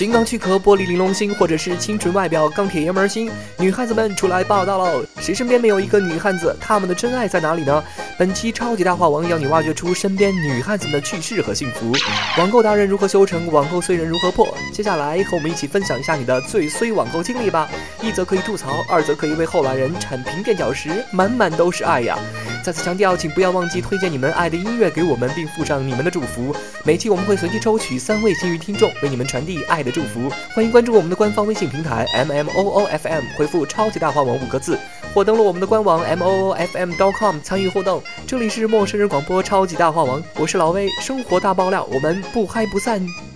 金刚躯壳、玻璃玲珑心，或者是清纯外表、钢铁爷们儿心，女汉子们出来报道喽！谁身边没有一个女汉子？她们的真爱在哪里呢？本期超级大话王要你挖掘出身边女汉子们的趣事和幸福。网购达人如何修成？网购衰人如何破？接下来和我们一起分享一下你的最衰网购经历吧！一则可以吐槽，二则可以为后来人铲平垫脚石，满满都是爱呀！再次强调，请不要忘记推荐你们爱的音乐给我们，并附上你们的祝福。每期我们会随机抽取三位幸运听众，为你们传递爱的祝福。欢迎关注我们的官方微信平台 M M O O F M，回复“超级大话王”五个字，或登录我们的官网 M O O F M dot com 参与互动。这里是陌生人广播超级大话王，我是老魏，生活大爆料，我们不嗨不散。